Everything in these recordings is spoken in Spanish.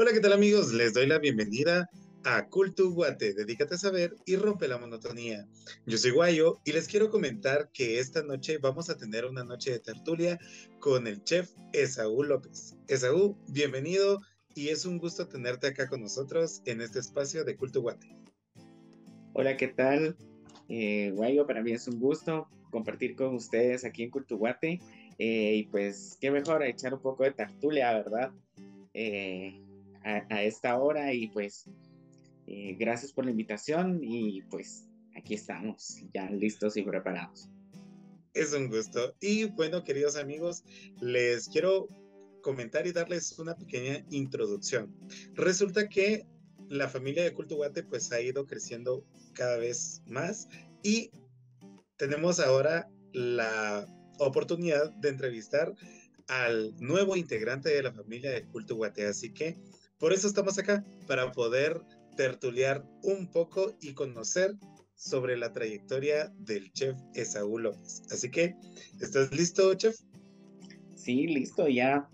Hola, ¿qué tal amigos? Les doy la bienvenida a Cultu Guate, dedícate a saber y rompe la monotonía. Yo soy Guayo y les quiero comentar que esta noche vamos a tener una noche de tertulia con el chef Esaú López. Esaú, bienvenido y es un gusto tenerte acá con nosotros en este espacio de Cultu Guate. Hola, ¿qué tal? Eh, Guayo, para mí es un gusto compartir con ustedes aquí en Cultu Guate. Eh, y pues, qué mejor echar un poco de tertulia, ¿verdad? Eh, a, esta hora y pues eh, gracias por la invitación y pues aquí estamos ya listos y preparados. Es un gusto. Y bueno, queridos amigos, les quiero comentar y darles una pequeña introducción. Resulta que la familia de Culto Guate pues ha ido creciendo cada vez más y tenemos ahora la oportunidad de entrevistar al nuevo integrante de la familia de Culto Guate. Así que por eso estamos acá, para poder tertuliar un poco y conocer sobre la trayectoria del chef Esaú López. Así que, ¿estás listo, chef? Sí, listo, ya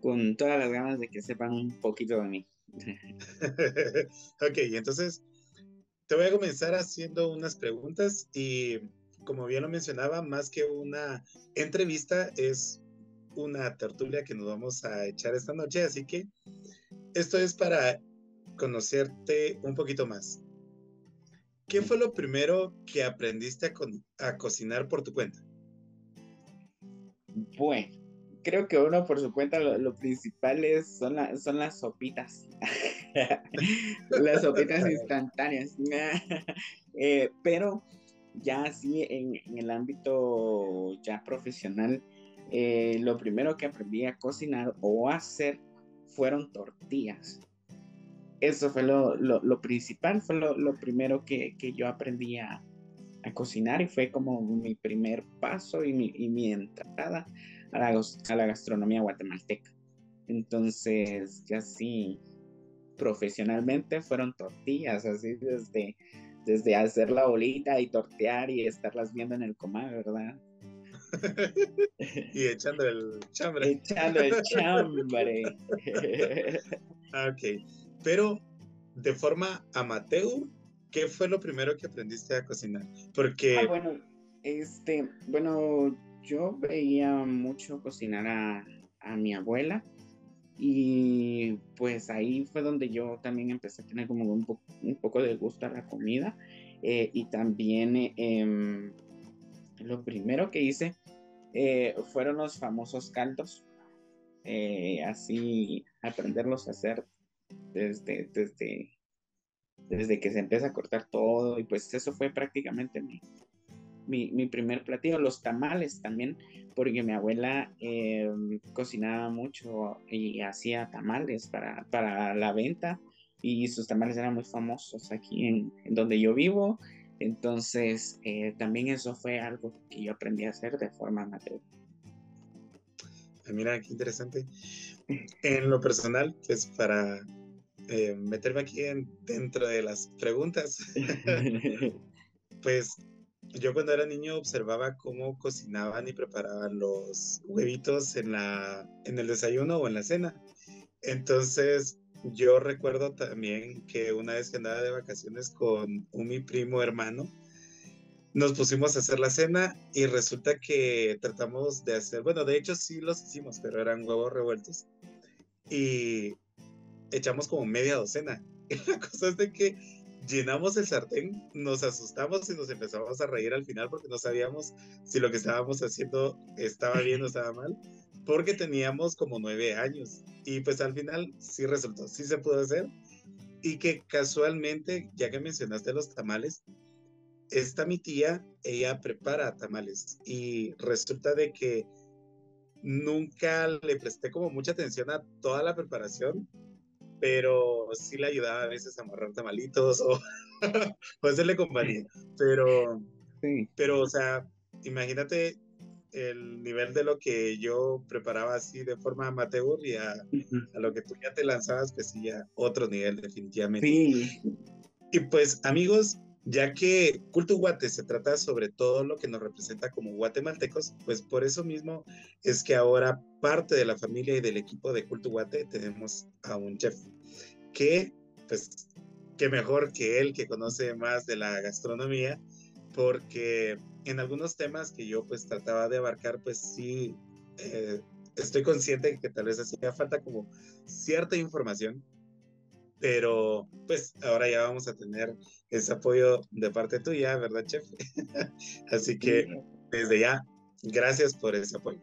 con todas las ganas de que sepan un poquito de mí. ok, entonces te voy a comenzar haciendo unas preguntas y como bien lo mencionaba, más que una entrevista es una tertulia que nos vamos a echar esta noche, así que esto es para conocerte un poquito más. ¿Qué fue lo primero que aprendiste a, cocinar por tu cuenta? Bueno, creo que uno por su cuenta lo, principal es, son, son las sopitas. las sopitas instantáneas. Eh, pero ya así en, el ámbito ya profesional, eh, lo primero que aprendí a cocinar o a hacer fueron tortillas. Eso fue lo, lo, principal, fue lo, primero que, que, yo aprendí a, a, cocinar y fue como mi primer paso y mi, y mi entrada a la, a la, gastronomía guatemalteca. Entonces, ya sí, profesionalmente fueron tortillas, así desde, desde hacer la bolita y tortear y estarlas viendo en el comal, ¿verdad? Y echando el chambre. Echando el chambre. ok. Pero de forma amateur, ¿qué fue lo primero que aprendiste a cocinar? Porque. Ah, bueno, este, bueno, yo veía mucho cocinar a, a mi abuela. Y pues ahí fue donde yo también empecé a tener como un, un poco de gusto a la comida. Eh, y también eh, lo primero que hice eh, fueron los famosos caldos. Eh, así aprenderlos a hacer desde, desde, desde que se empieza a cortar todo. Y pues eso fue prácticamente mi, mi, primer platillo. Los tamales también, porque mi abuela eh, cocinaba mucho y hacía tamales para, para la venta. Y sus tamales eran muy famosos aquí en donde yo vivo entonces, eh, también eso fue algo que yo aprendí a hacer de forma amateur. Ah, mira, qué interesante. En lo personal, pues para eh, meterme aquí dentro de las preguntas, pues yo cuando era niño observaba cómo cocinaban y preparaban los huevitos en, la, en el desayuno o en la cena. Entonces, yo recuerdo también que una vez que andaba de vacaciones con mi primo hermano, nos pusimos a hacer la cena y resulta que tratamos de hacer, bueno, de hecho sí los hicimos, pero eran huevos revueltos. Y echamos como media docena. Y la cosa es de que llenamos el sartén, nos asustamos y nos empezamos a reír al final porque no sabíamos si lo que estábamos haciendo estaba bien o estaba mal porque teníamos como nueve años y pues al final sí resultó, sí se pudo hacer y que casualmente, ya que mencionaste los tamales, esta mi tía, ella prepara tamales y resulta de que nunca le presté como mucha atención a toda la preparación, pero sí le ayudaba a veces a amarrar tamalitos o, o hacerle compañía, pero, sí. pero o sea, imagínate el nivel de lo que yo preparaba así de forma amateur y a, lo que tú ya te lanzabas, pues sí, ya otro nivel definitivamente. Sí. Y pues amigos, ya que Culto Guate se trata sobre todo lo que nos representa como guatemaltecos, pues por eso mismo es que ahora parte de la familia y del equipo de Culto Guate tenemos a un chef que, pues, que mejor que él que conoce más de la gastronomía, porque en algunos temas que yo pues trataba de abarcar, pues sí, eh, estoy consciente de que tal vez hacía falta como cierta información, pero pues ahora ya vamos a tener ese apoyo de parte tuya, ¿verdad, chef? Así que desde ya, gracias por ese apoyo.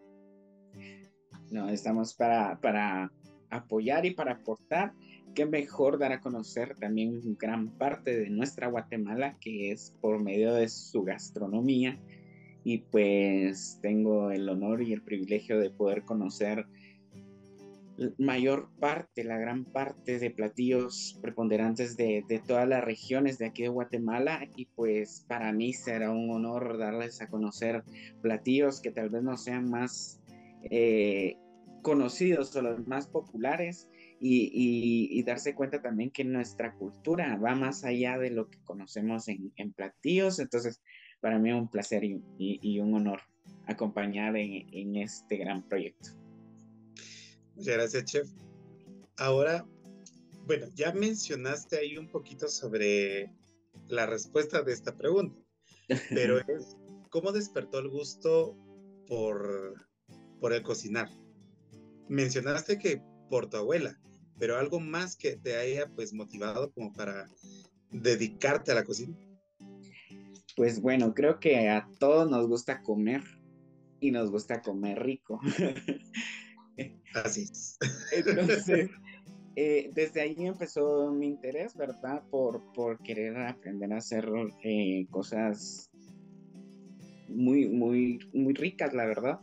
No, estamos para, para apoyar y para aportar. Qué mejor dar a conocer también gran parte de nuestra Guatemala, que es por medio de su gastronomía. Y pues tengo el honor y el privilegio de poder conocer mayor parte, la gran parte de platillos preponderantes de, todas las regiones de aquí de Guatemala y pues para mí será un honor darles a conocer platillos que tal vez no sean más eh, conocidos o los más populares y, darse cuenta también que nuestra cultura va más allá de lo que conocemos en, platillos. Entonces, para mí es un placer y, un honor acompañar en este gran proyecto. Muchas gracias, chef. Ahora, bueno, ya mencionaste ahí un poquito sobre la respuesta de esta pregunta, pero es, ¿cómo despertó el gusto por, por el cocinar? Mencionaste que por tu abuela, pero algo más que te haya pues motivado como para dedicarte a la cocina. Pues bueno, creo que a todos nos gusta comer y nos gusta comer rico. Así es. Entonces, eh, desde ahí empezó mi interés, ¿verdad? Por, por querer aprender a hacer eh, cosas muy, muy, muy ricas, la verdad.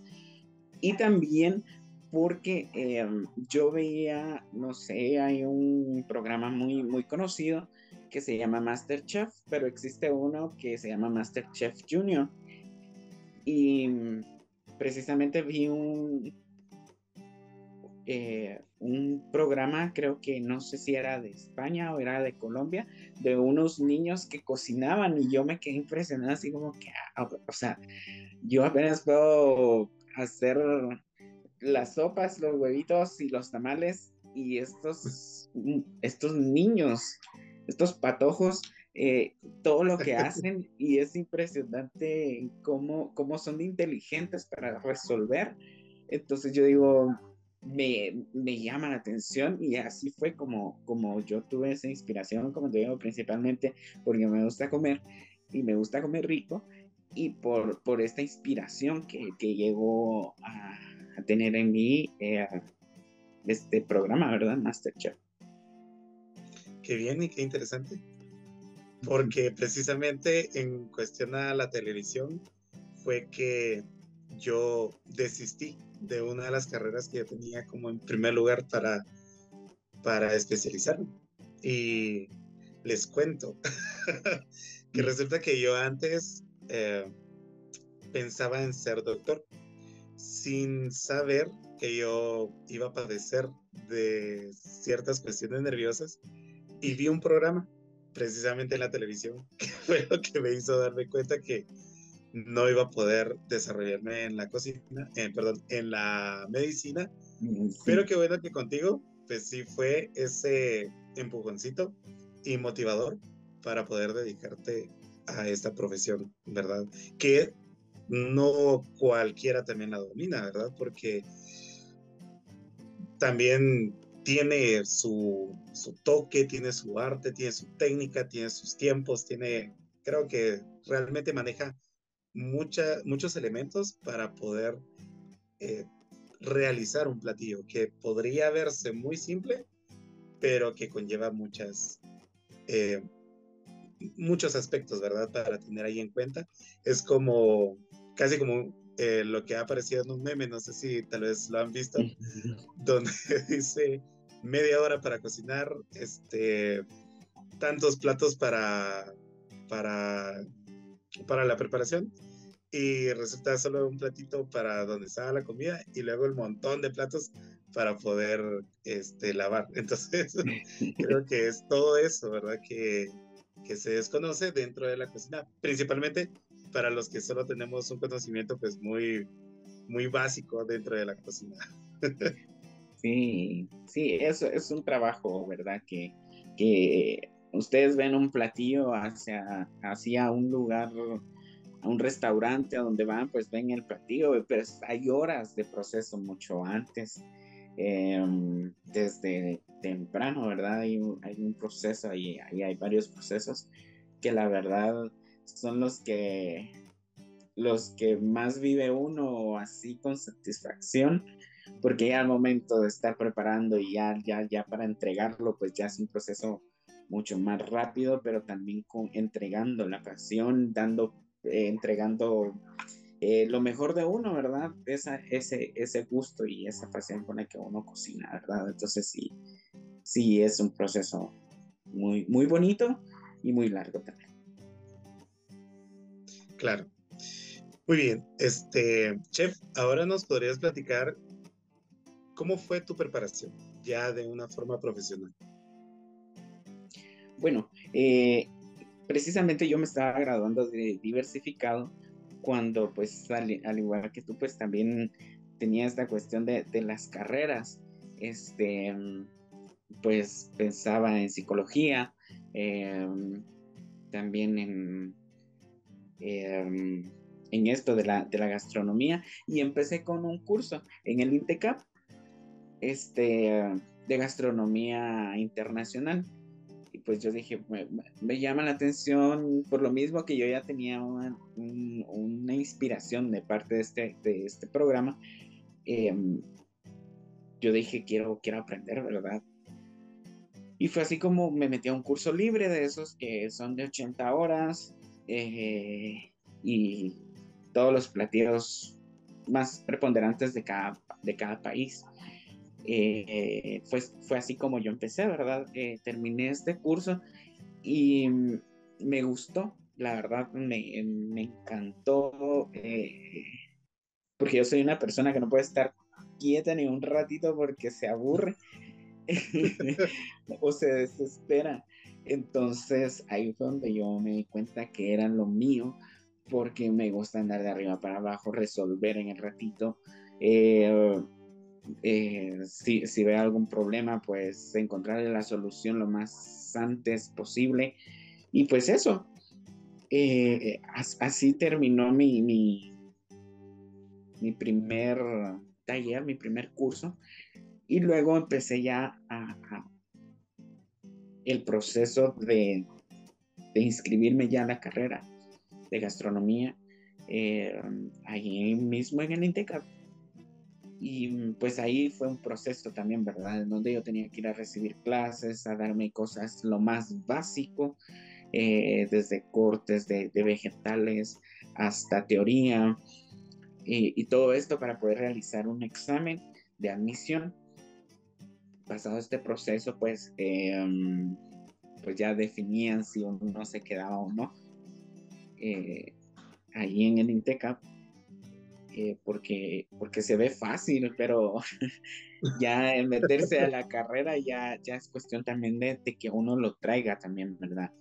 Y también porque eh, yo veía, no sé, hay un programa muy, muy conocido que se llama Masterchef, pero existe uno que se llama Masterchef Junior. Y precisamente vi un, eh, un programa, creo que no sé si era de España o era de Colombia, de unos niños que cocinaban y yo me quedé impresionada, así como que, ah, o sea, yo apenas puedo hacer las sopas, los huevitos y los tamales y estos, estos niños, estos patojos, eh, todo lo que hacen y es impresionante cómo, cómo son inteligentes para resolver. Entonces yo digo, me, me, llama la atención y así fue como, como yo tuve esa inspiración, como te digo, principalmente porque me gusta comer y me gusta comer rico y por, por esta inspiración que, que llegó a, a, tener en mí eh, este programa, ¿verdad? Masterchef. Qué bien y qué interesante. Porque precisamente en cuestión a la televisión fue que yo desistí de una de las carreras que yo tenía como en primer lugar para, para especializarme. Y les cuento que resulta que yo antes eh, pensaba en ser doctor sin saber que yo iba a padecer de ciertas cuestiones nerviosas y vi un programa precisamente en la televisión que fue lo que me hizo darme cuenta que no iba a poder desarrollarme en la cocina, eh, perdón, en la medicina, mm, pero qué bueno que contigo, pues sí fue ese empujoncito y motivador para poder dedicarte a esta profesión, ¿verdad? Que no cualquiera también la domina, ¿verdad? Porque también tiene su, toque, tiene su arte, tiene su técnica, tiene sus tiempos, tiene, creo que realmente maneja muchos elementos para poder eh, realizar un platillo que podría verse muy simple, pero que conlleva muchas, eh, muchos aspectos, ¿verdad? Para tener ahí en cuenta. Es como, casi como eh, lo que ha aparecido en un meme, no sé si tal vez lo han visto, donde dice media hora para cocinar, este, tantos platos para, para para la preparación y resulta solo un platito para donde estaba la comida y luego el montón de platos para poder este, lavar. Entonces, creo que es todo eso, ¿verdad? Que, que se desconoce dentro de la cocina, principalmente para los que solo tenemos un conocimiento pues muy, muy básico dentro de la cocina. Sí, sí, eso es un trabajo, ¿verdad? Que, que ustedes ven un platillo hacia, hacia un lugar, a un restaurante a donde van, pues ven el platillo, pero hay horas de proceso mucho antes, em, desde temprano, ¿verdad? Hay un, hay un proceso, ahí, ahí hay varios procesos que la verdad son los que los que más vive uno así con satisfacción, porque ya al momento de estar preparando y ya, ya, ya para entregarlo, pues ya es un proceso mucho más rápido, pero también con entregando la pasión, dando, eh, entregando eh, lo mejor de uno, ¿verdad? Esa, ese, ese gusto y esa pasión con la que uno cocina, ¿verdad? Entonces sí, sí es un proceso muy, muy bonito y muy largo también. Claro. Muy bien, este, chef, ahora nos podrías platicar cómo fue tu preparación ya de una forma profesional. Bueno, eh, precisamente yo me estaba graduando de diversificado cuando pues al, igual que tú pues también tenía esta cuestión de, las carreras, este, pues pensaba en psicología, em, también en, em, en esto de la, de la gastronomía y empecé con un curso en el INTECAP este, de gastronomía internacional pues yo dije, me, llama la atención por lo mismo que yo ya tenía una, inspiración de parte de este, de este programa. Em, yo dije, quiero, quiero aprender, ¿verdad? Y fue así como me metí a un curso libre de esos que son de 80 horas eh, y todos los platillos más preponderantes de cada, de cada país. Eh, fue, así como yo empecé, ¿verdad? Eh, terminé este curso y me gustó, la verdad, me, encantó, eh, porque yo soy una persona que no puede estar quieta ni un ratito porque se aburre o se desespera. Entonces ahí fue donde yo me di cuenta que era lo mío, porque me gusta andar de arriba para abajo, resolver en el ratito. Eh, eh, si, si, ve algún problema, pues encontrarle la solución lo más antes posible. Y pues eso, eh, así terminó mi, mi, mi, primer taller, mi primer curso. Y luego empecé ya a, el proceso de, de, inscribirme ya a la carrera de gastronomía, eh, ahí mismo en el INTECAP y pues ahí fue un proceso también, ¿verdad? En donde yo tenía que ir a recibir clases, a darme cosas lo más básico, eh, desde cortes de, vegetales hasta teoría, y, todo esto para poder realizar un examen de admisión. Pasado este proceso, pues, em, pues ya definían si uno se quedaba o no. Eh, ahí en el INTECAP eh, porque, porque se ve fácil, pero ya meterse a la carrera ya, ya es cuestión también de, que uno lo traiga también, ¿verdad?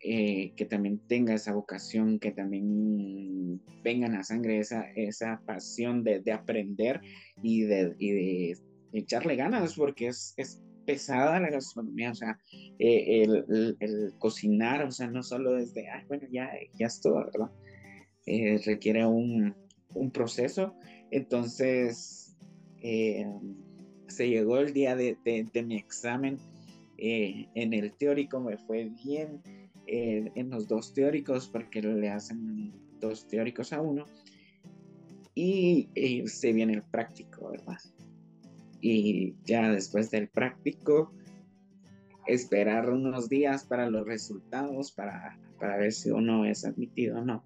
Eh, que también tenga esa vocación, que también venga en la sangre esa, esa pasión de, aprender y de, de, echarle ganas, porque es, es pesada la gastronomía, o sea, eh, el, cocinar, o sea, no solo desde, ay, bueno, ya, ya es todo, ¿verdad? Eh, requiere un, proceso. Entonces, eh, se llegó el día de, mi examen. En el teórico me fue bien, en los dos teóricos, porque le hacen dos teóricos a uno. Y se viene el práctico, ¿verdad? Y ya después del práctico, esperar unos días para los resultados, para, para ver si uno es admitido o no.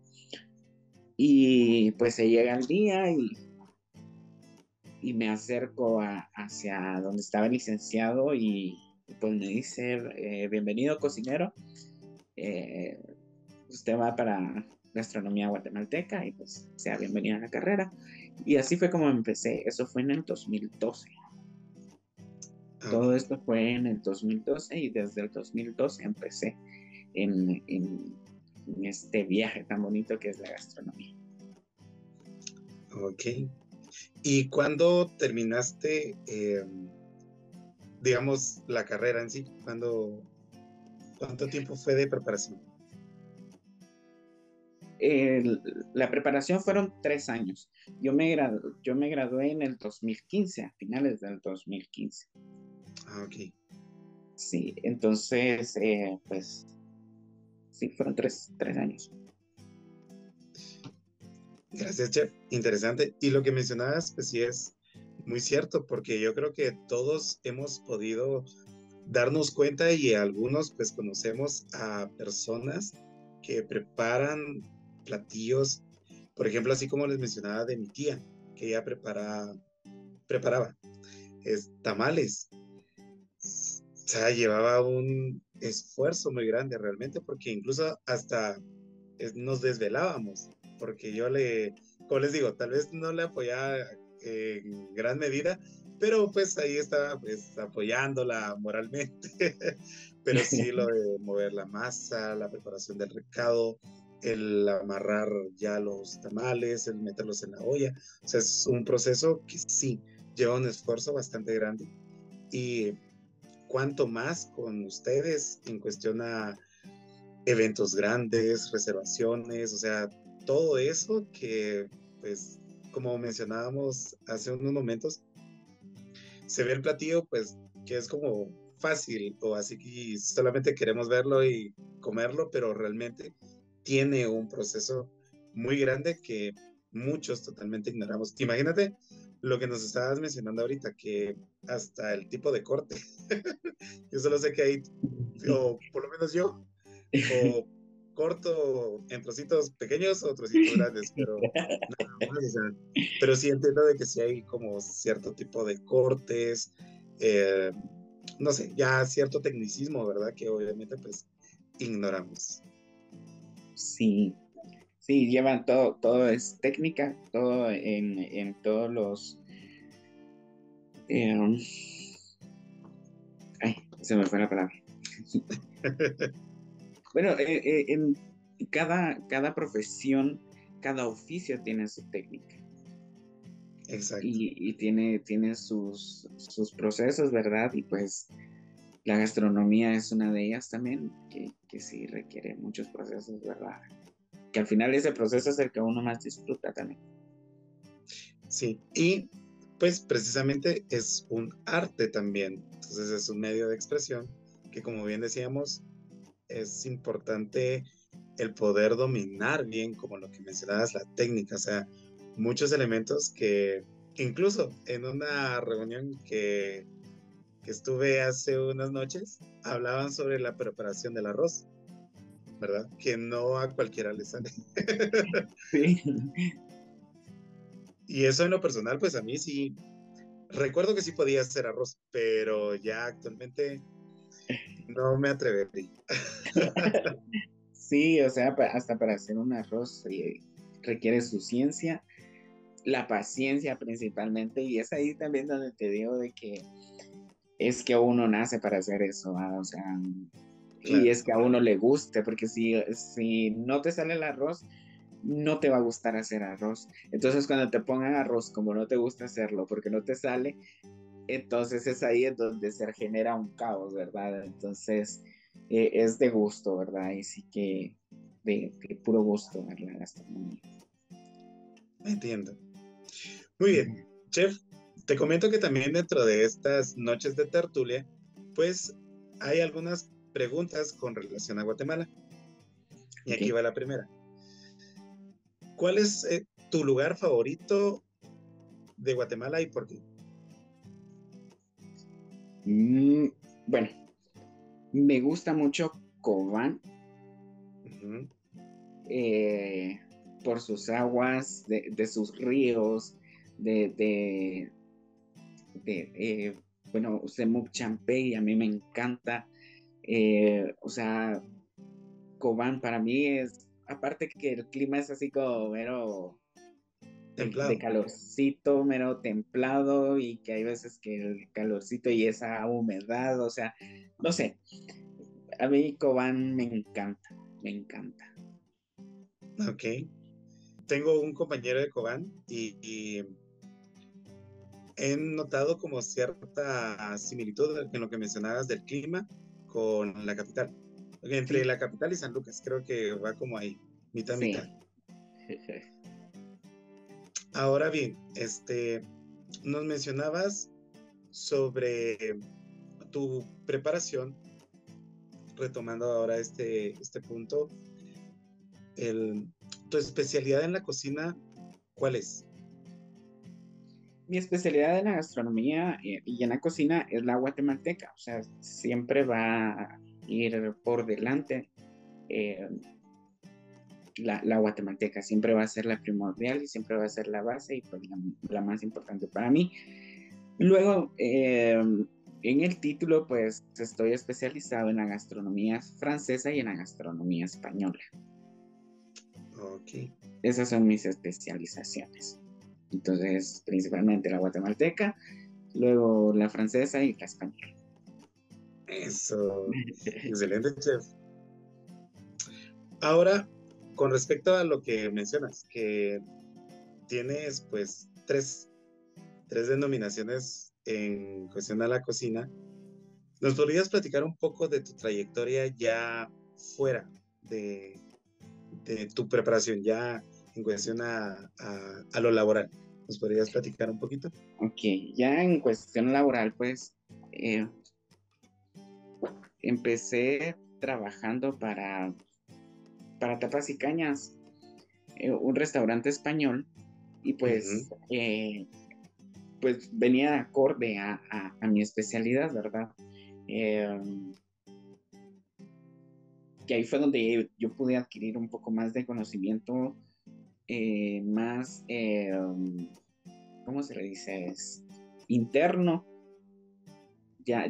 Y pues se llega el día y, y me acerco hacia donde estaba el licenciado y pues me dice, eh, bienvenido cocinero, eh, usted va para gastronomía guatemalteca y pues sea bienvenido a la carrera. Y así fue como empecé, eso fue en el 2012. Todo esto fue en el 2012 y desde el 2012 empecé en, este viaje tan bonito que es la gastronomía. Ok. ¿Y cuándo terminaste, em, digamos, la carrera en sí? ¿Cuándo, ¿Cuánto tiempo fue de preparación? la preparación fueron tres años. Yo me, yo me gradué en el 2015, a finales del 2015. Ah, ok. Sí, entonces, eh, pues, sí, fueron tres, tres años. Gracias, Chef. Interesante. Y lo que mencionabas, pues sí es muy cierto, porque yo creo que todos hemos podido darnos cuenta y algunos pues conocemos a personas que preparan platillos, por ejemplo, así como les mencionaba de mi tía, que ella prepara, preparaba es, tamales. O sea, llevaba un esfuerzo muy grande realmente, porque incluso hasta nos desvelábamos, porque yo le, como les digo, tal vez no le apoyaba en gran medida, pero pues ahí estaba pues apoyándola moralmente, pero sí lo de mover la masa, la preparación del recado, el amarrar ya los tamales, el meterlos en la olla. O sea, es un proceso que sí lleva un esfuerzo bastante grande. Y cuanto más con ustedes en cuestión a eventos grandes, reservaciones, o sea, todo eso que, pues, como mencionábamos hace unos momentos, se ve el platillo, pues, que es como fácil o así que solamente queremos verlo y comerlo, pero realmente tiene un proceso muy grande que muchos totalmente ignoramos. Imagínate lo que nos estabas mencionando ahorita, que hasta el tipo de corte. yo solo sé que hay, o por lo menos yo, o corto en trocitos pequeños o trocitos grandes, pero, pero sí entiendo de que sí hay como cierto tipo de cortes, eh, no sé, ya cierto tecnicismo, ¿verdad? Que obviamente pues ignoramos. Sí, sí, llevan todo, todo es técnica, todo en, todos los... Em, ay, se me fue la palabra. bueno, eh, eh, en cada, cada profesión, cada oficio tiene su técnica. Exacto. Y, tiene, tiene sus, sus procesos, ¿verdad? Y pues la gastronomía es una de ellas también, que, que sí requiere muchos procesos, ¿verdad? Que al final ese proceso es el que uno más disfruta también. Sí, y pues precisamente es un arte también, entonces es un medio de expresión que como bien decíamos, es importante el poder dominar bien, como lo que mencionabas, la técnica, o sea, muchos elementos que incluso en una reunión que estuve hace unas noches, hablaban sobre la preparación del arroz, ¿verdad? Que no a cualquiera le sale. Sí. Y eso en lo personal, pues a mí sí, recuerdo que sí podía hacer arroz, pero ya actualmente no me atrevería. Sí, o sea, hasta para hacer un arroz eh, requiere su ciencia, la paciencia principalmente, y es ahí también donde te digo de que es que uno nace para hacer eso, o sea, y es que a uno le guste, porque si, si no te sale el arroz, no te va a gustar hacer arroz. Entonces cuando te pongan arroz como no te gusta hacerlo porque no te sale, entonces es ahí en donde se genera un caos, ¿verdad? Entonces eh, es de gusto, ¿verdad? Y sí que de, puro gusto ver la gastronomía. Entiendo. Muy bien, chef, te comento que también dentro de estas noches de tertulia, pues hay algunas preguntas con relación a Guatemala. Y aquí va la primera. ¿Cuál es eh, tu lugar favorito de Guatemala y por qué? Mm, bueno, me gusta mucho Cobán. Eh, por sus aguas, de, sus ríos, de, eh, bueno, Semuc Champey a mí me encanta. Eh, o sea, Cobán para mí es, aparte que el clima es así como mero de calorcito, mero templado y que hay veces que el calorcito y esa humedad, o sea, no sé. A mí Cobán me encanta, me encanta. Ok. Tengo un compañero de Cobán y, he notado como cierta similitud en lo que mencionabas del clima con la capital. Entre la capital y San Lucas, creo que va como ahí, mitad, mitad. Ahora bien, este, nos mencionabas sobre tu preparación, retomando ahora este, este punto, el, tu especialidad en la cocina, ¿cuál es? Mi especialidad en la gastronomía y en la cocina es la guatemalteca, o sea, siempre va a ir por delante. Eh, la, guatemalteca siempre va a ser la primordial y siempre va a ser la base y pues la, más importante para mí. Luego, eh, en el título, pues estoy especializado en la gastronomía francesa y en la gastronomía española. Ok. Esas son mis especializaciones. Entonces, principalmente la guatemalteca, luego la francesa y la española. Eso. Excelente, chef. Ahora, con respecto a lo que mencionas, que tienes pues tres, tres denominaciones en cuestión a la cocina, ¿nos podrías platicar un poco de tu trayectoria ya fuera de, de tu preparación, ya en cuestión a, a, lo laboral? ¿Nos podrías platicar un poquito? Ok, ya en cuestión laboral, pues eh, empecé trabajando para para tapas y cañas, eh, un restaurante español, y pues, eh, pues venía acorde a, mi especialidad, ¿verdad? Em, que ahí fue donde yo pude adquirir un poco más de conocimiento, eh, más, em, ¿cómo se le dice? Es interno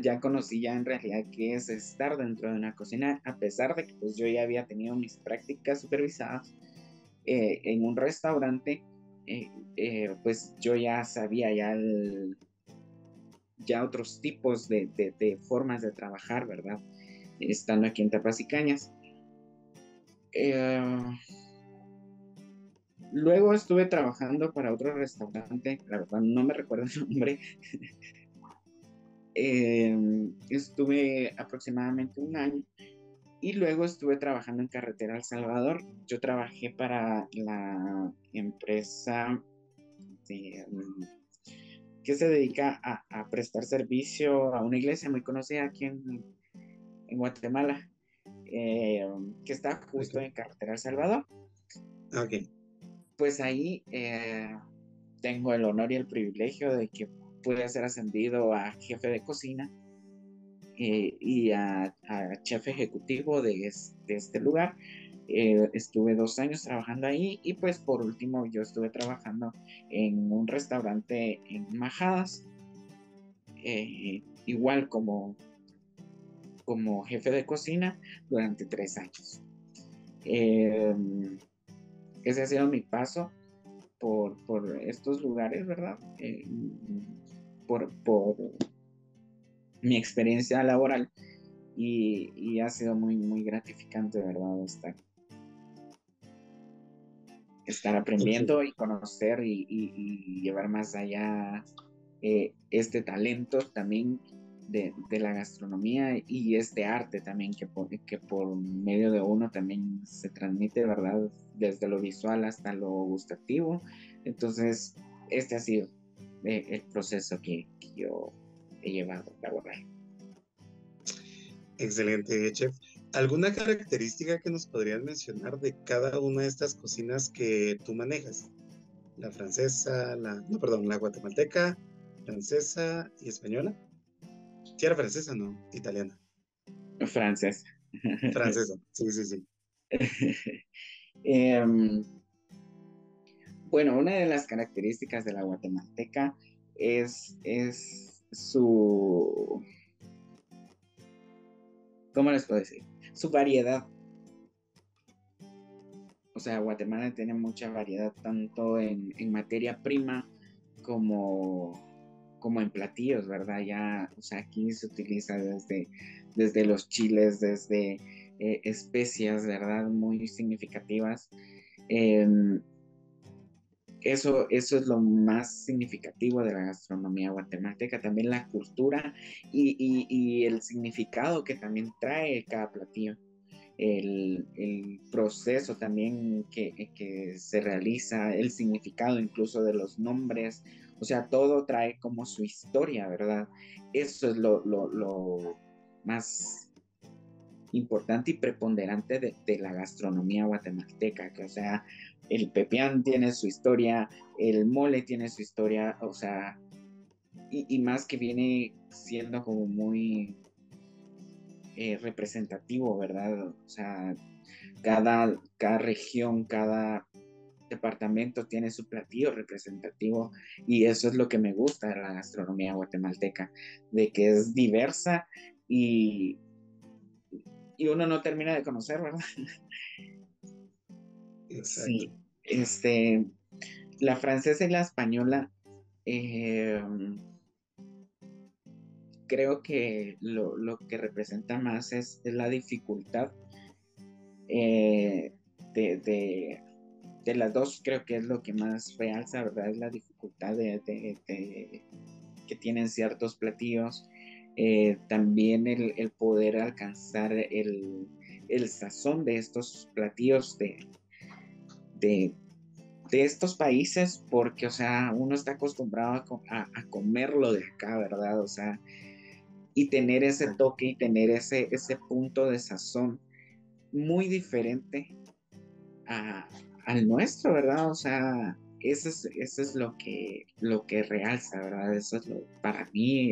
ya, conocí ya en realidad qué es estar dentro de una cocina, a pesar de que pues yo ya había tenido mis prácticas supervisadas eh, en un restaurante, eh, eh, pues yo ya sabía ya, ya otros tipos de, formas de trabajar, ¿verdad? Estando aquí en Tapas y Cañas. Luego estuve trabajando para otro restaurante, la verdad no me recuerdo el nombre, Em, estuve aproximadamente un año y luego estuve trabajando en Carretera El Salvador. Yo trabajé para la empresa mm, que se dedica a, prestar servicio a una iglesia muy conocida aquí en, Guatemala, em, que está justo en Carretera El Salvador. Ok. Pues ahí eh, tengo el honor y el privilegio de que pude ser ascendido a jefe de cocina eh, y a, jefe ejecutivo de este, lugar. Eh, estuve dos años trabajando ahí y pues por último yo estuve trabajando en un restaurante en Majadas, igual como, como jefe de cocina durante tres años. Ese ha sido mi paso por, por estos lugares, ¿verdad? por, mi experiencia laboral y, ha sido muy, muy gratificante, ¿verdad? Estar, estar aprendiendo y conocer y, llevar más allá eh, este talento también de, la gastronomía y este arte también que por, que por medio de uno también se transmite, ¿verdad? Desde lo visual hasta lo gustativo. Entonces, este ha sido el proceso que, yo he llevado laboral. Excelente, chef. ¿Alguna característica que nos podrías mencionar de cada una de estas cocinas que tú manejas? La francesa, la, no, perdón, la guatemalteca, francesa y española. Si era francesa, no, italiana. Francesa. Francesa, sí, sí, sí. Em, bueno, una de las características de la guatemalteca es, es su... ¿Cómo les puedo decir? Su variedad. o sea, Guatemala tiene mucha variedad tanto en, materia prima como, como en platillos, ¿verdad? Ya, o sea, aquí se utiliza desde, desde los chiles, desde eh, especias, ¿verdad? Muy significativas. Em, eso, eso es lo más significativo de la gastronomía guatemalteca, también la cultura y, el significado que también trae cada platillo. El, proceso también que, se realiza, el significado incluso de los nombres, o sea, todo trae como su historia, ¿verdad? Eso es lo, más importante y preponderante de, la gastronomía guatemalteca, que o sea, el pepián tiene su historia, el mole tiene su historia, o sea, y, más que viene siendo como muy eh, representativo, ¿verdad? O sea, cada, cada región, cada departamento tiene su platillo representativo y eso es lo que me gusta de la gastronomía guatemalteca, de que es diversa y, y uno no termina de conocer, ¿verdad? Sí, este, la francesa y la española, eh, creo que lo, que representa más es, la dificultad eh, de, las dos, creo que es lo que más realza, ¿verdad? Es la dificultad de, que tienen ciertos platillos. Eh, también el, poder alcanzar el, el, sazón de estos platillos de, de, estos países porque, o sea, uno está acostumbrado a, comerlo de acá, ¿verdad? O sea, y tener ese toque y tener ese, ese punto de sazón muy diferente al nuestro, ¿verdad? O sea, eso es, eso es lo, que, lo que realza, ¿verdad? Eso es lo, para mí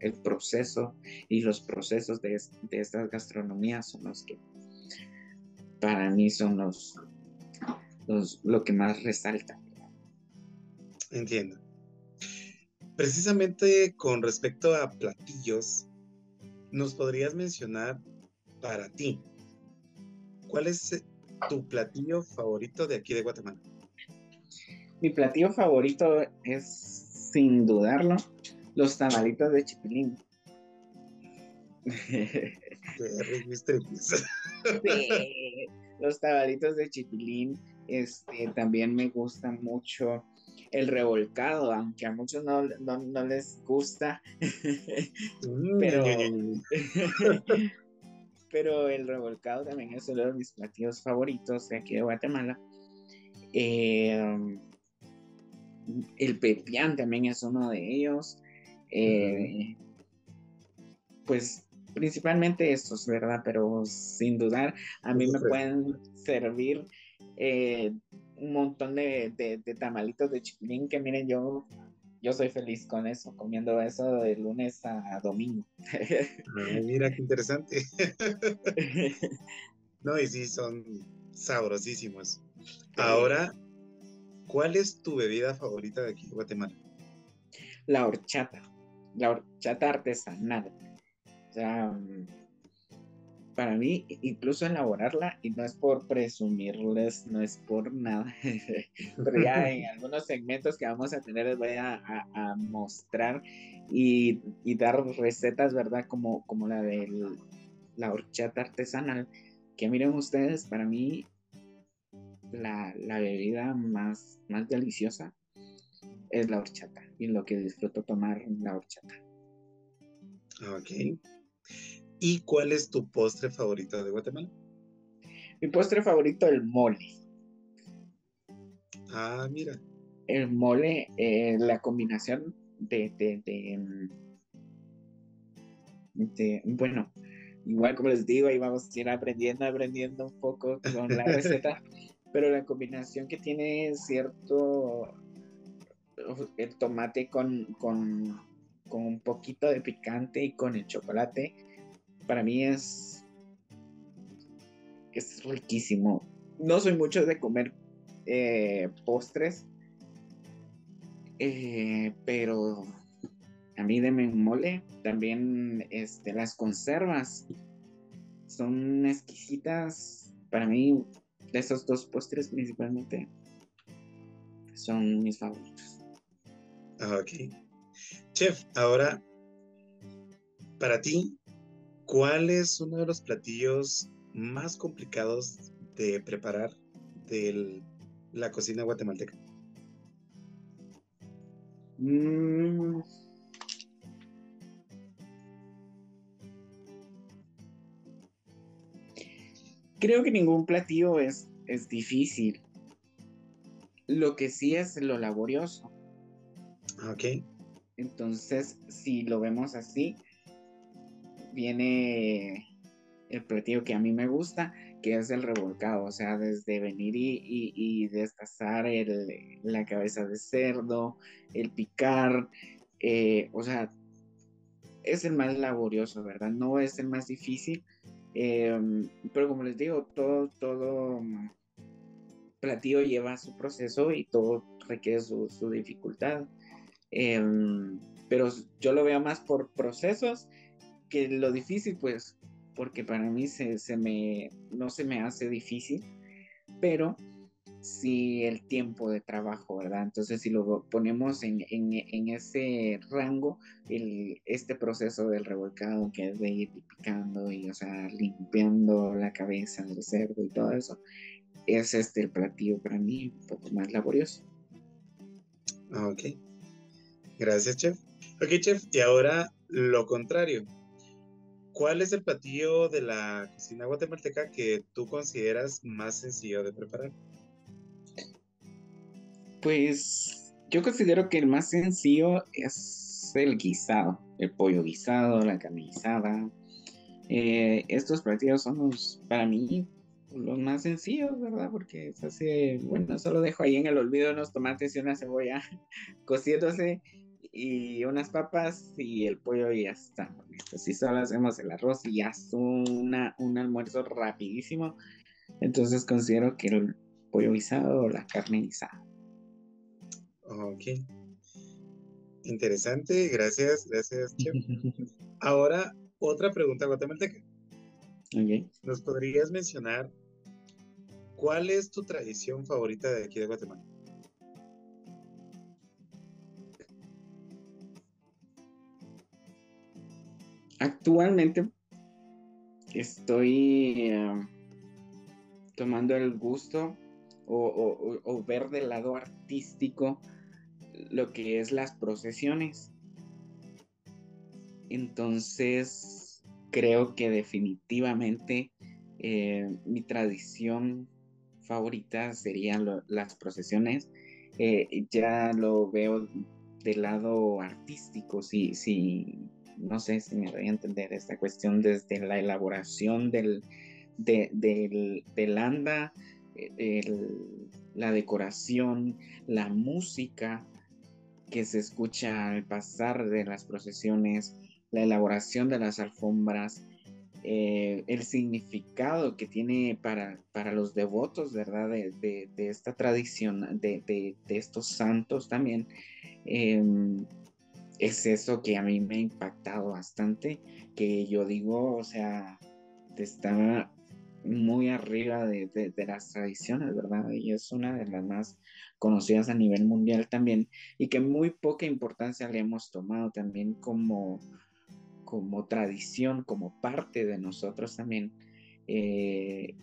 el, proceso y los procesos de, de estas gastronomías son los que para mí son los, lo que más resalta. Entiendo. Precisamente con respecto a platillos, ¿nos podrías mencionar para ti cuál es tu platillo favorito de aquí de Guatemala? Mi platillo favorito es, sin dudarlo, los tamalitos de chipilín. los tamalitos de chipilín este, también me gusta mucho el revolcado, aunque a muchos no, les gusta, mm, pero, pero el revolcado también es uno de mis platillos favoritos de aquí de Guatemala. Eh, el pepián también es uno de ellos. Eh, pues principalmente estos, ¿verdad? Pero sin dudar, a mí me pueden servir eh, un montón de, tamalitos de chipilín que miren, yo, yo soy feliz con eso, comiendo eso de lunes a, domingo. mira qué interesante. no, y sí, son sabrosísimos. Ahora, ¿cuál es tu bebida favorita de aquí Guatemala? La horchata, la horchata artesanal. O sea, mm, para mí, incluso elaborarla, y no es por presumirles, no es por nada, pero ya en algunos segmentos que vamos a tener les voy a, mostrar y, dar recetas, ¿verdad? Como, como la de la horchata artesanal, que miren ustedes, para mí, la, bebida más, más deliciosa es la horchata, y lo que disfruto tomar la horchata. Ok. ¿Y cuál es tu postre favorito de Guatemala? Mi postre favorito, el mole. Ah, mira. El mole, eh, la combinación de, de, bueno, igual como les digo, ahí vamos a ir aprendiendo, aprendiendo un poco con la receta, pero la combinación que tiene cierto, el tomate con, con, con un poquito de picante y con el chocolate, para mí es, es riquísimo. No soy mucho de comer eh, postres, eh, pero a mí de un mole. También este, las conservas son exquisitas. Para mí, esos dos postres principalmente son mis favoritos. Ah, ok. Chef, ahora, para ti, ¿cuál es uno de los platillos más complicados de preparar de la cocina guatemalteca? Mm. Creo que ningún platillo es, es difícil. Lo que sí es lo laborioso. Ok. Entonces, si lo vemos así, viene el platillo que a mí me gusta, que es el revolcado, o sea, desde venir y, y, destazar la cabeza de cerdo, el picar, eh, o sea, es el más laborioso, ¿verdad? No es el más difícil, em, pero como les digo, todo, todo platillo lleva su proceso y todo requiere su, su dificultad. Em, pero yo lo veo más por procesos que lo difícil, pues, porque para mí se, se me, no se me hace difícil, pero sí el tiempo de trabajo, ¿verdad? Entonces, si lo ponemos en, en, en ese rango, el, este proceso del revolcado, que es de ir picando y, o sea, limpiando la cabeza del cerdo y todo eso, es este el platillo para mí un poco más laborioso. Ok. Gracias, chef. Ok, chef. Y ahora lo contrario. ¿Cuál es el platillo de la cocina guatemalteca que tú consideras más sencillo de preparar? Pues yo considero que el más sencillo es el guisado, el pollo guisado, la carne guisada. Eh, estos platillos son los, para mí, los más sencillos, ¿verdad? Porque es así, bueno, solo dejo ahí en el olvido unos tomates y una cebolla cociéndose y unas papas y el pollo y ya está. Si solo hacemos el arroz y ya es una, un almuerzo rapidísimo. Entonces considero que el pollo guisado o la carne guisada. Ok. Interesante, gracias, gracias, Chef. Ahora, otra pregunta guatemalteca. Okay. ¿Nos podrías mencionar cuál es tu tradición favorita de aquí de Guatemala? Actualmente estoy eh, tomando el gusto o, ver del lado artístico lo que es las procesiones. Entonces, creo que definitivamente eh, mi tradición favorita serían las procesiones. Eh, ya lo veo del lado artístico, si, si, no sé si me voy a entender esta cuestión desde la elaboración del, del, anda, la decoración, la música que se escucha al pasar de las procesiones, la elaboración de las alfombras, eh, el significado que tiene para, para los devotos, ¿verdad? De, esta tradición, de, estos santos también. Em, es eso que a mí me ha impactado bastante, que yo digo, o sea, está muy arriba de, las tradiciones, ¿verdad? Y es una de las más conocidas a nivel mundial también, y que muy poca importancia le hemos tomado también como, como tradición, como parte de nosotros también. Eh,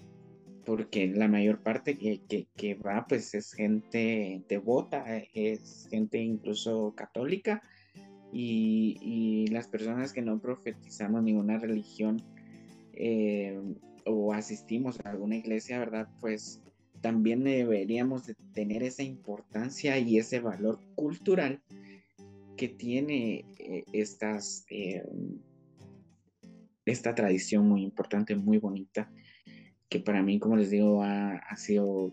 porque la mayor parte que, que, va pues es gente devota, es gente incluso católica, y, las personas que no profetizamos ninguna religión eh, o asistimos a alguna iglesia, ¿verdad? Pues también deberíamos de tener esa importancia y ese valor cultural que tiene eh, estas, eh, esta tradición muy importante, muy bonita, que para mí, como les digo, ha, ha sido,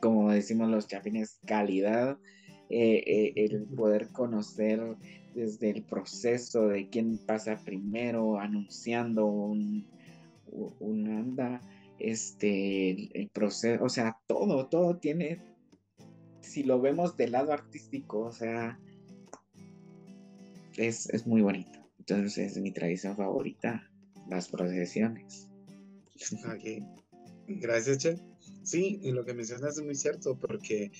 como decimos los chapines, calidad eh, eh, el poder conocer desde el proceso de quién pasa primero anunciando un, un anda, este, el, proceso, o sea, todo, todo tiene, si lo vemos del lado artístico, o sea, es, es muy bonito. Entonces es mi tradición favorita, las procesiones. Ok. Gracias, Che. Sí, y lo que mencionas es muy cierto, porque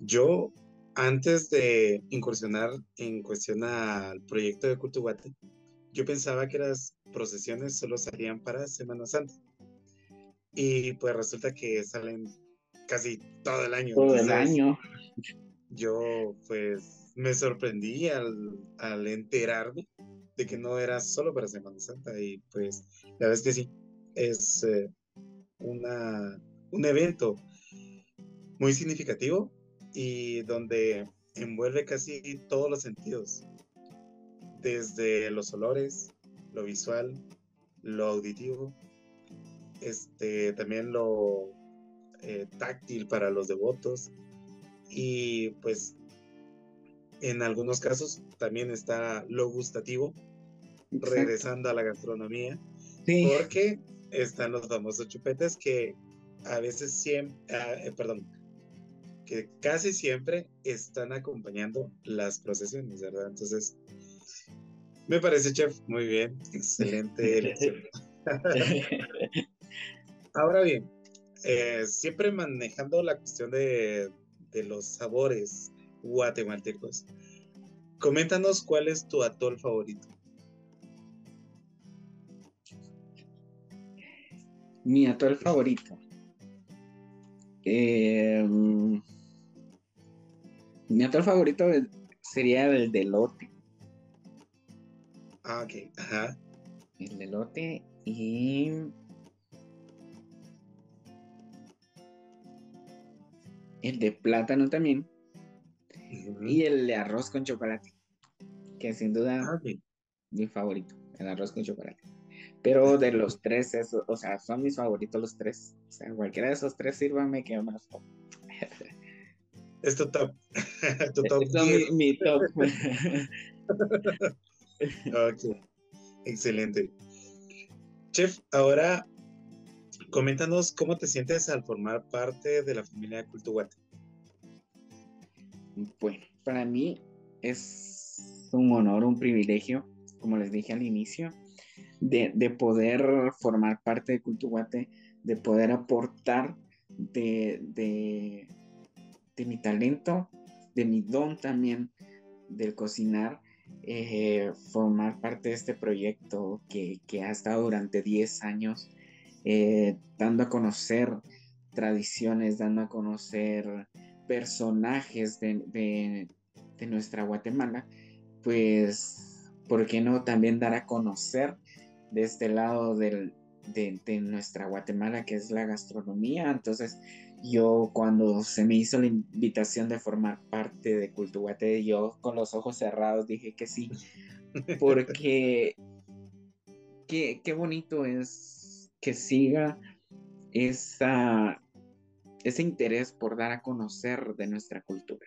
yo, antes de incursionar en cuestión al proyecto de Cultuguate, yo pensaba que las procesiones solo salían para Semana Santa. Y pues resulta que salen casi todo el año. Todo el año. Yo pues me sorprendí al, al enterarme de que no era solo para Semana Santa y pues la verdad es que sí, es eh, una, un evento muy significativo y donde envuelve casi todos los sentidos, desde los olores, lo visual, lo auditivo, este, también lo eh, táctil para los devotos y pues en algunos casos también está lo gustativo, regresando a la gastronomía, porque están los famosos chupetes que a veces siempre, ah, eh, perdón, que casi siempre están acompañando las procesiones, ¿verdad? Entonces, me parece, chef, muy bien, excelente elección. Ahora bien, eh, siempre manejando la cuestión de, de los sabores guatemaltecos, coméntanos cuál es tu atol favorito. Mi atol favorito. Em, mi atol favorito sería el de lote. Ah, ok. Ajá. El de lote y. El de plátano también. Y el de arroz con chocolate. Que sin duda ah, mi favorito. El arroz con chocolate. Pero de los tres, o sea, son mis favoritos los tres. O sea, cualquiera de esos tres sírvame que más top. Es tu top. tu top es mi, top. ok. Excelente. Chef, ahora coméntanos cómo te sientes al formar parte de la familia de Cultuguate. Bueno, para mí es un honor, un privilegio, como les dije al inicio, de, poder formar parte de Cultuguate, de poder aportar de, de, mi talento, de mi don también del cocinar, eh, formar parte de este proyecto que, ha estado durante 10 años eh, dando a conocer tradiciones, dando a conocer personajes de, de nuestra Guatemala, pues, ¿por qué no también dar a conocer de este lado de, nuestra Guatemala, que es la gastronomía. Entonces, yo cuando se me hizo la invitación de formar parte de Cultuguate, yo con los ojos cerrados dije que sí, porque qué, qué bonito es que siga esa, ese interés por dar a conocer de nuestra cultura.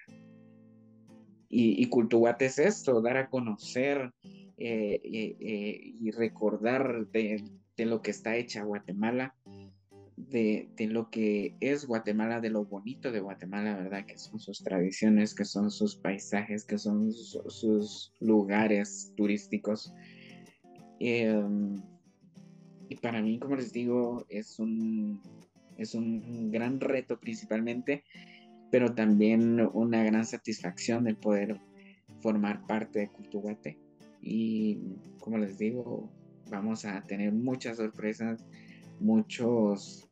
Y, y Cultuguate es esto, dar a conocer eh, eh, y recordar de, lo que está hecha Guatemala, de, lo que es Guatemala, de lo bonito de Guatemala, ¿verdad? Que son sus tradiciones, que son sus paisajes, que son sus, lugares turísticos. Em, y para mí, como les digo, es un, es un gran reto principalmente, pero también una gran satisfacción el poder formar parte de Cultuguate y como les digo, vamos a tener muchas sorpresas, muchos,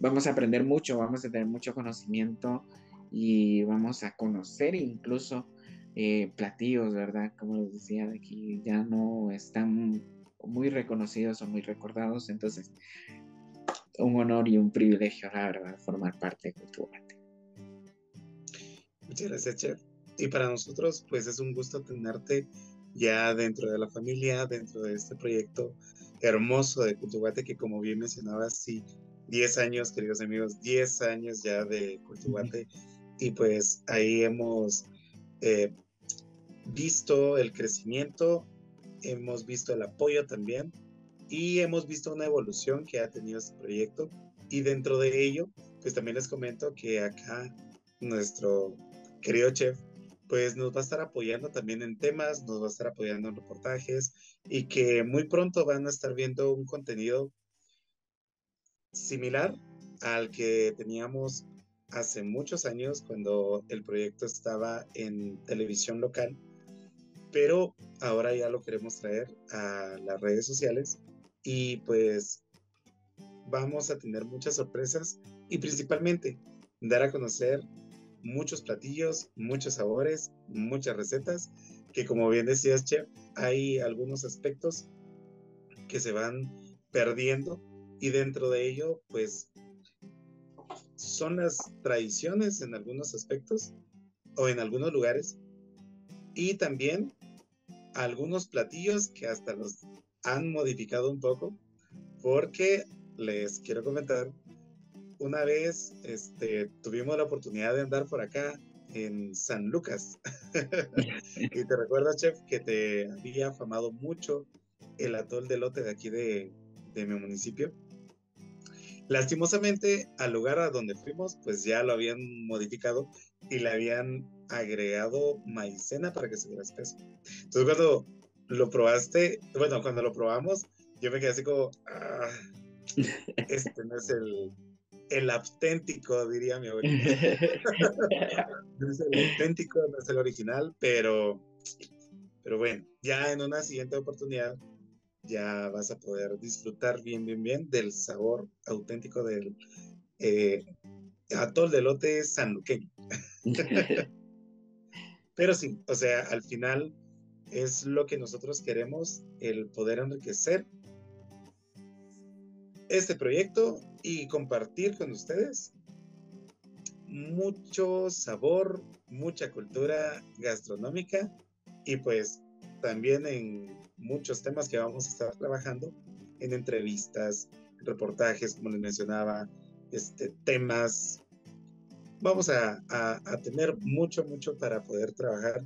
vamos a aprender mucho, vamos a tener mucho conocimiento y vamos a conocer incluso eh, platillos, ¿verdad? Como les decía, de aquí ya no están muy reconocidos o muy recordados, entonces un honor y un privilegio, la verdad, formar parte de Culturante. Muchas gracias, Chef. Y para nosotros, pues es un gusto tenerte ya dentro de la familia, dentro de este proyecto hermoso de Cultuguate, que como bien mencionabas, sí, 10 años, queridos amigos, 10 años ya de Cultuguate, y pues ahí hemos eh, visto el crecimiento, hemos visto el apoyo también, y hemos visto una evolución que ha tenido este proyecto, y dentro de ello, pues también les comento que acá nuestro querido chef pues nos va a estar apoyando también en temas, nos va a estar apoyando en reportajes y que muy pronto van a estar viendo un contenido similar al que teníamos hace muchos años cuando el proyecto estaba en televisión local, pero ahora ya lo queremos traer a las redes sociales y pues vamos a tener muchas sorpresas y principalmente dar a conocer muchos platillos, muchos sabores, muchas recetas, que como bien decías, Chef, hay algunos aspectos que se van perdiendo y dentro de ello, pues son las tradiciones en algunos aspectos o en algunos lugares y también algunos platillos que hasta los han modificado un poco porque les quiero comentar una vez este, tuvimos la oportunidad de andar por acá en San Lucas. Y te recuerdas chef que te había afamado mucho el atol de lote de aquí de, de mi municipio Lastimosamente, al lugar a donde fuimos, pues ya lo habían modificado y le habían agregado maicena para que se viera espeso. Entonces, cuando lo probaste, bueno, cuando lo probamos, yo me quedé así como, ah, este no es el, el auténtico, diría mi abuelita. no es el auténtico, no es el original, pero, pero bueno, ya en una siguiente oportunidad ya vas a poder disfrutar bien, bien, bien del sabor auténtico del eh, atol de lote sanluqueño. Pero sí, o sea, al final es lo que nosotros queremos, el poder enriquecer este proyecto y compartir con ustedes mucho sabor, mucha cultura gastronómica y pues también en muchos temas que vamos a estar trabajando en entrevistas, reportajes, como les mencionaba, este, temas. Vamos a, tener mucho, mucho para poder trabajar,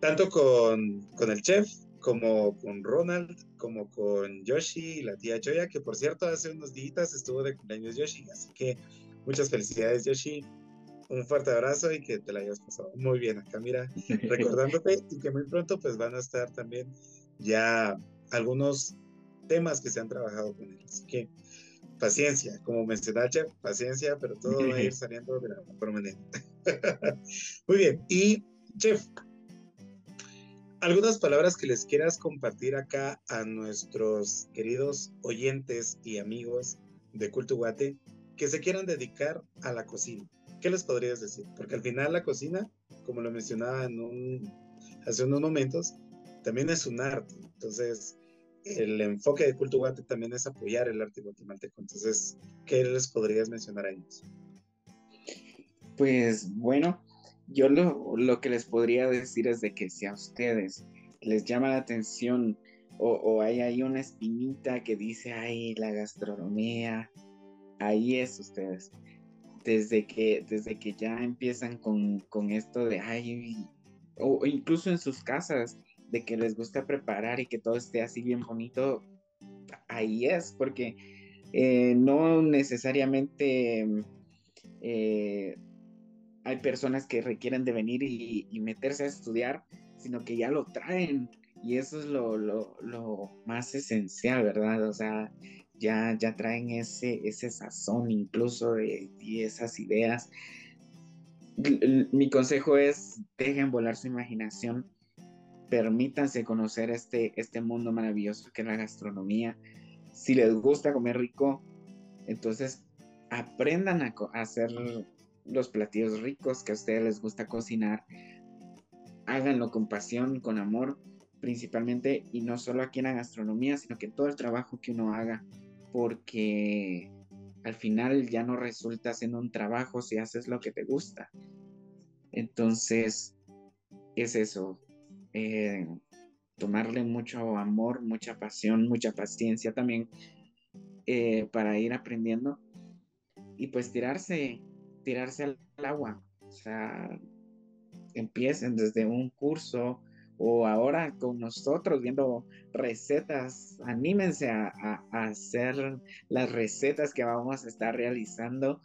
tanto con, con el chef, como con Ronald, como con Yoshi y la tía Choya, que por cierto hace unos días estuvo de cumpleaños Yoshi, así que muchas felicidades Yoshi, un fuerte abrazo y que te la hayas pasado muy bien acá, mira, recordándote y que muy pronto pues van a estar también ya algunos temas que se han trabajado con él. Así que paciencia, como mencionaste, paciencia, pero todo va a ir saliendo de la mejor manera. muy bien, y Chef, algunas palabras que les quieras compartir acá a nuestros queridos oyentes y amigos de Culto Guate que se quieran dedicar a la cocina. ¿Qué les podrías decir? Porque al final la cocina, como lo mencionaba hace unos momentos, también es un arte. Entonces, el enfoque de Culto Guate también es apoyar el arte guatemalteco. Entonces, ¿qué les podrías mencionar a ellos? Pues bueno, yo lo, lo, que les podría decir es de que si a ustedes les llama la atención o, o hay ahí una espinita que dice, ay, la gastronomía, ahí es ustedes desde que, desde que ya empiezan con, esto de, ay, o, incluso en sus casas, de que les gusta preparar y que todo esté así bien bonito, ahí es, porque eh, no necesariamente eh, hay personas que requieren de venir y, meterse a estudiar, sino que ya lo traen. Y eso es lo, lo, lo más esencial, ¿verdad? O sea, ya, ya traen ese, ese sazón incluso y esas ideas. Mi consejo es, dejen volar su imaginación, permítanse conocer este, este mundo maravilloso que es la gastronomía. Si les gusta comer rico, entonces aprendan a, a hacer los platillos ricos que a ustedes les gusta cocinar. Háganlo con pasión, con amor, principalmente, y no solo aquí en la gastronomía, sino que todo el trabajo que uno haga porque al final ya no resulta siendo un trabajo si haces lo que te gusta. Entonces, es eso, eh, tomarle mucho amor, mucha pasión, mucha paciencia también eh, para ir aprendiendo y pues tirarse, tirarse al agua. O sea, empiecen desde un curso, o ahora con nosotros viendo recetas, anímense a, hacer las recetas que vamos a estar realizando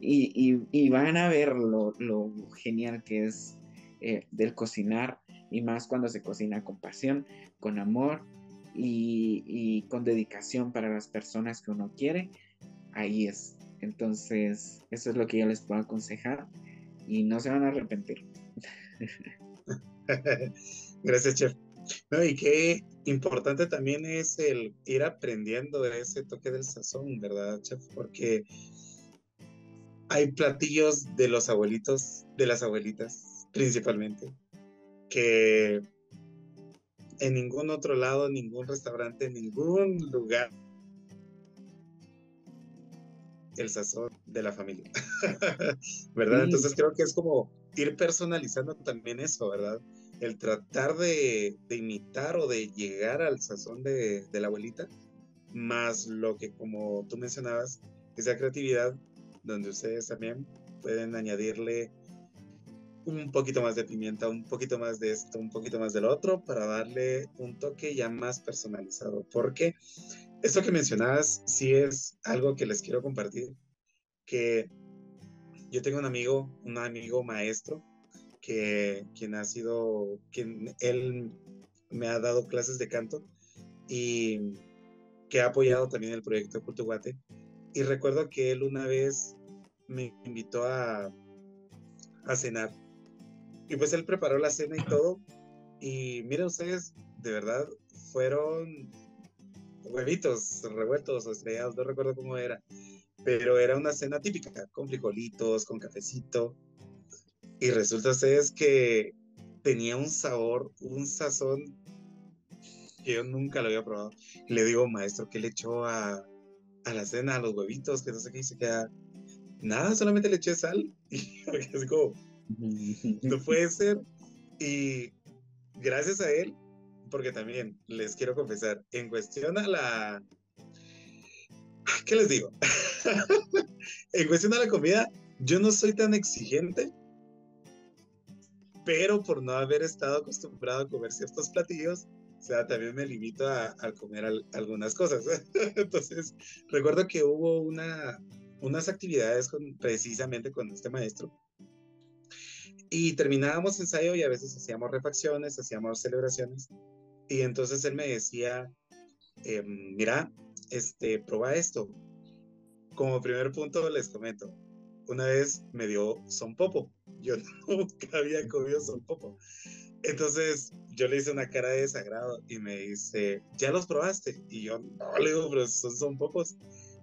y, van a ver lo, genial que es eh, del cocinar y más cuando se cocina con pasión, con amor y, con dedicación para las personas que uno quiere ahí es. Entonces, eso es lo que yo les puedo aconsejar y no se van a arrepentir. Gracias, chef. No, y qué importante también es el ir aprendiendo ese toque del sazón, ¿verdad, chef? Porque hay platillos de los abuelitos, de las abuelitas principalmente, que en ningún otro lado, ningún restaurante, en ningún lugar el sazón de la familia, ¿verdad? Entonces creo que es como ir personalizando también eso, ¿verdad? El tratar de, imitar o de llegar al sazón de, de, la abuelita, más lo que como tú mencionabas, esa creatividad, donde ustedes también pueden añadirle un poquito más de pimienta, un poquito más de esto, un poquito más del otro, para darle un toque ya más personalizado. Porque esto que mencionabas sí es algo que les quiero compartir, que yo tengo un amigo, un amigo maestro, que quien ha sido, quien él me ha dado clases de canto y que ha apoyado también el proyecto Cultuguate. Y recuerdo que él una vez me invitó a, a cenar y pues él preparó la cena y todo. Y miren ustedes, de verdad, fueron huevitos revueltos o estrellados, no recuerdo cómo era. Pero era una cena típica, con frijolitos, con cafecito. Y resulta ustedes que tenía un sabor, un sazón que yo nunca lo había probado. le digo, maestro, ¿qué le echó a, a la cena, a los huevitos? Que no sé qué, se queda. Nada, solamente le eché sal. Y así como, no puede ser. Y gracias a él, porque también les quiero confesar, en cuestión a la... ¿Qué les digo? en cuestión a la comida, yo no soy tan exigente, pero por no haber estado acostumbrado a comer ciertos platillos, o sea, también me limito a, comer algunas cosas. Entonces, recuerdo que hubo una, unas actividades precisamente con este maestro y terminábamos ensayo y a veces hacíamos refacciones, hacíamos celebraciones. Y entonces él me decía, em, mira, este, prueba esto. Como primer punto les comento, una vez me dio son popo. Yo nunca había comido son popo. Entonces yo le hice una cara de desagrado y me dice, ¿ya los probaste? Y yo, no, le digo, pero son son popos.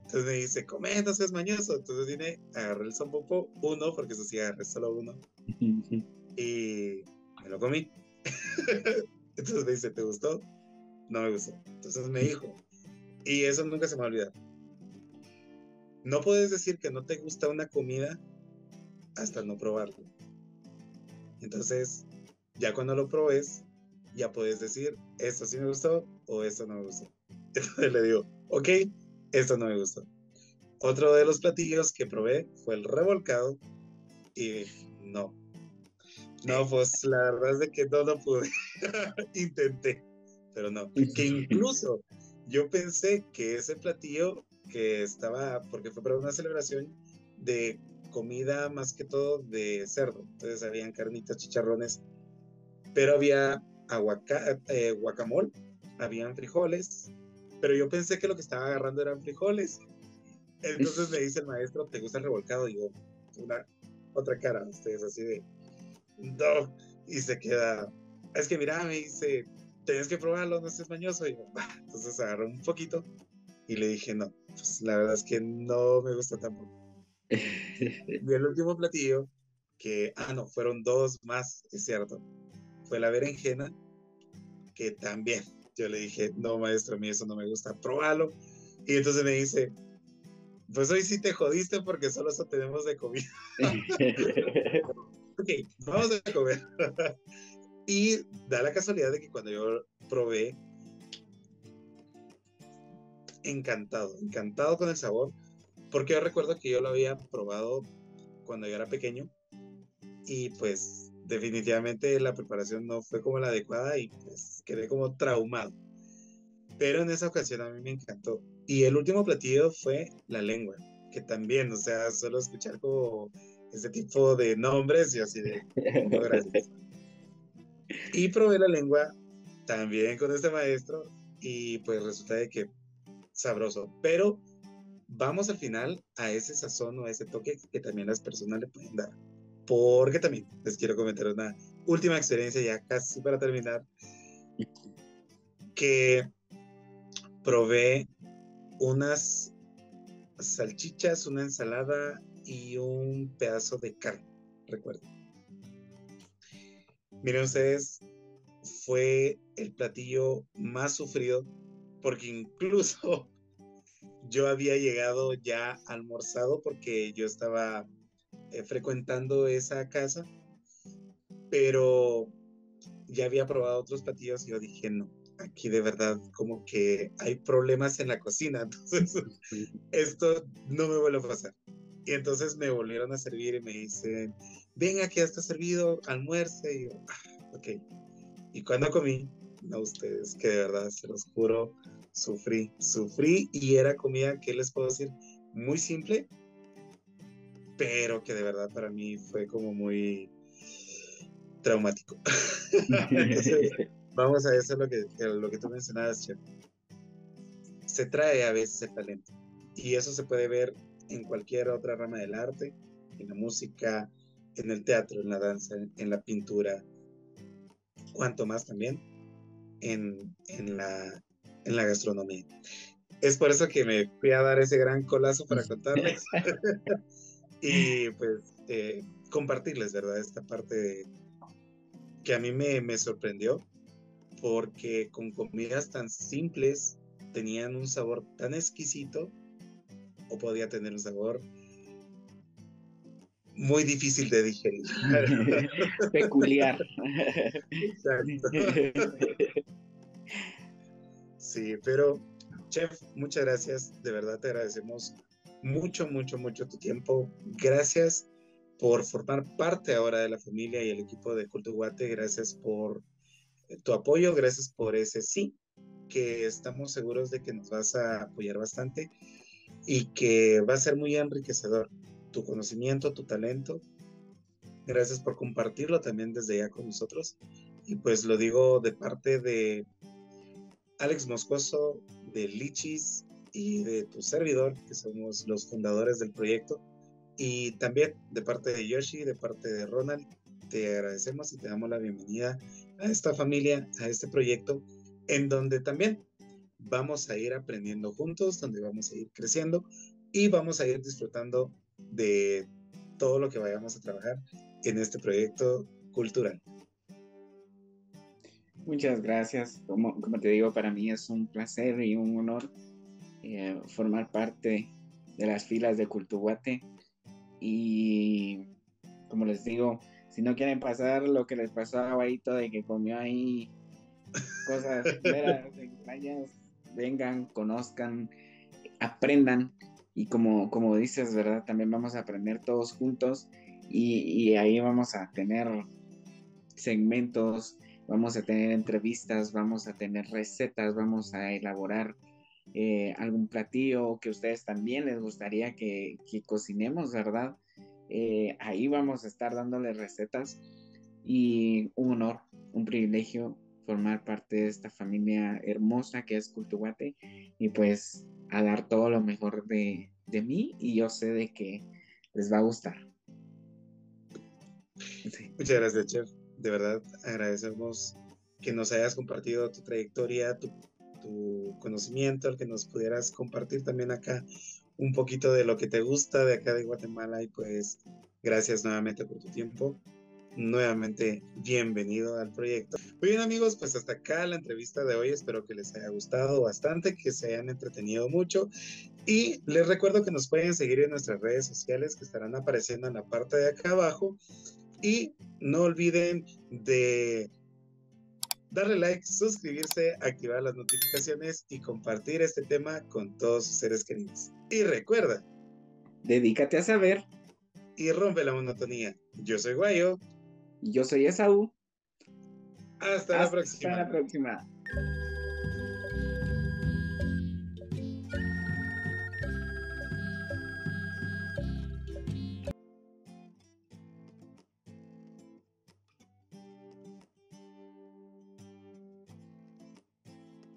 Entonces me dice, come, no seas mañoso. Entonces vine, agarré el son popo, uno, porque eso sí, agarré solo uno. y me lo comí. Entonces me dice, ¿te gustó? No me gustó. Entonces me dijo, y eso nunca se me va a olvidar. No puedes decir que no te gusta una comida hasta no probarlo. Entonces, ya cuando lo probes, ya puedes decir, esto sí me gustó o esto no me gustó. Entonces le digo, ok, esto no me gustó. Otro de los platillos que probé fue el revolcado y no, no, pues la verdad es de que no lo pude. Intenté, pero no. Que incluso yo pensé que ese platillo que estaba, porque fue para una celebración de comida más que todo de cerdo. Entonces habían carnitas, chicharrones, pero había aguaca, eh, guacamole, habían frijoles, pero yo pensé que lo que estaba agarrando eran frijoles. Entonces me dice el maestro, ¿te gusta el revolcado? Y yo, una otra cara, ustedes así de, no, y se queda, es que mira, me dice, tenés que probarlo, no estés mañoso. Y entonces agarró un poquito y le dije, no, pues la verdad es que no me gusta tampoco. y el último platillo, que, ah, no, fueron dos más, es cierto, fue la berenjena, que también yo le dije, no, maestro, a mí eso no me gusta, probalo. Y entonces me dice, pues hoy sí te jodiste porque solo eso tenemos de comida. ok, vamos a comer. y da la casualidad de que cuando yo probé, encantado, encantado con el sabor, porque yo recuerdo que yo lo había probado cuando yo era pequeño y pues definitivamente la preparación no fue como la adecuada y pues quedé como traumado. Pero en esa ocasión a mí me encantó. Y el último platillo fue la lengua, que también, o sea, solo escuchar como ese tipo de nombres y así de, gracias. Y probé la lengua también con este maestro y pues resulta de que sabroso, pero vamos al final a ese sazón o a ese toque que también las personas le pueden dar. Porque también les quiero comentar una última experiencia ya casi para terminar, que probé unas salchichas, una ensalada y un pedazo de carne, recuerdo. Miren ustedes, fue el platillo más sufrido porque incluso yo había llegado ya almorzado porque yo estaba eh, frecuentando esa casa, pero ya había probado otros platillos y yo dije, no, aquí de verdad como que hay problemas en la cocina, entonces esto no me vuelve a pasar. Y entonces me volvieron a servir y me dicen, ven aquí, ya está servido, almuerce. Y yo, ah, ok. Y cuando comí, no ustedes, que de verdad, se los juro, sufrí, sufrí y era comida, ¿qué les puedo decir? Muy simple, pero que de verdad para mí fue como muy traumático. vamos a eso lo que, lo que tú mencionabas, Chef. Se trae a veces el talento y eso se puede ver en cualquier otra rama del arte, en la música, en el teatro, en la danza, en la pintura, cuanto más también en, en, la, en la gastronomía. Es por eso que me fui a dar ese gran colazo para contarles y pues eh, compartirles, ¿verdad? Esta parte que a mí me, me sorprendió porque con comidas tan simples tenían un sabor tan exquisito o podía tener un sabor muy difícil de digerir. Peculiar. Exacto. Sí, pero chef, muchas gracias. De verdad te agradecemos mucho, mucho, mucho tu tiempo. Gracias por formar parte ahora de la familia y el equipo de Culto Guate. Gracias por tu apoyo. Gracias por ese sí, que estamos seguros de que nos vas a apoyar bastante y que va a ser muy enriquecedor tu conocimiento, tu talento. Gracias por compartirlo también desde ya con nosotros. Y pues lo digo de parte de Alex Moscoso, de Lichis y de tu servidor, que somos los fundadores del proyecto. Y también de parte de Yoshi, de parte de Ronald, te agradecemos y te damos la bienvenida a esta familia, a este proyecto, en donde también vamos a ir aprendiendo juntos, donde vamos a ir creciendo y vamos a ir disfrutando de todo lo que vayamos a trabajar en este proyecto cultural. Muchas gracias. Como, como te digo, para mí es un placer y un honor eh, formar parte de las filas de Cultuguate. Y como les digo, si no quieren pasar lo que les pasó a Guayito de que comió ahí cosas extrañas, vengan, conozcan, aprendan y como, como dices, ¿verdad? También vamos a aprender todos juntos y, ahí vamos a tener segmentos, vamos a tener entrevistas, vamos a tener recetas, vamos a elaborar eh, algún platillo que ustedes también les gustaría que, cocinemos, ¿verdad? Eh, ahí vamos a estar dándoles recetas y un honor, un privilegio formar parte de esta familia hermosa que es Cultuguate y pues a dar todo lo mejor de, mí y yo sé de que les va a gustar. Muchas gracias, Chef. De verdad, agradecemos que nos hayas compartido tu trayectoria, tu, tu conocimiento, el que nos pudieras compartir también acá un poquito de lo que te gusta de acá de Guatemala y pues gracias nuevamente por tu tiempo nuevamente bienvenido al proyecto. Muy bien amigos, pues hasta acá la entrevista de hoy. Espero que les haya gustado bastante, que se hayan entretenido mucho. Y les recuerdo que nos pueden seguir en nuestras redes sociales que estarán apareciendo en la parte de acá abajo. Y no olviden de darle like, suscribirse, activar las notificaciones y compartir este tema con todos sus seres queridos. Y recuerda, dedícate a saber y rompe la monotonía. Yo soy Guayo. Yo soy Esaú. Hasta, la próxima. Hasta la próxima.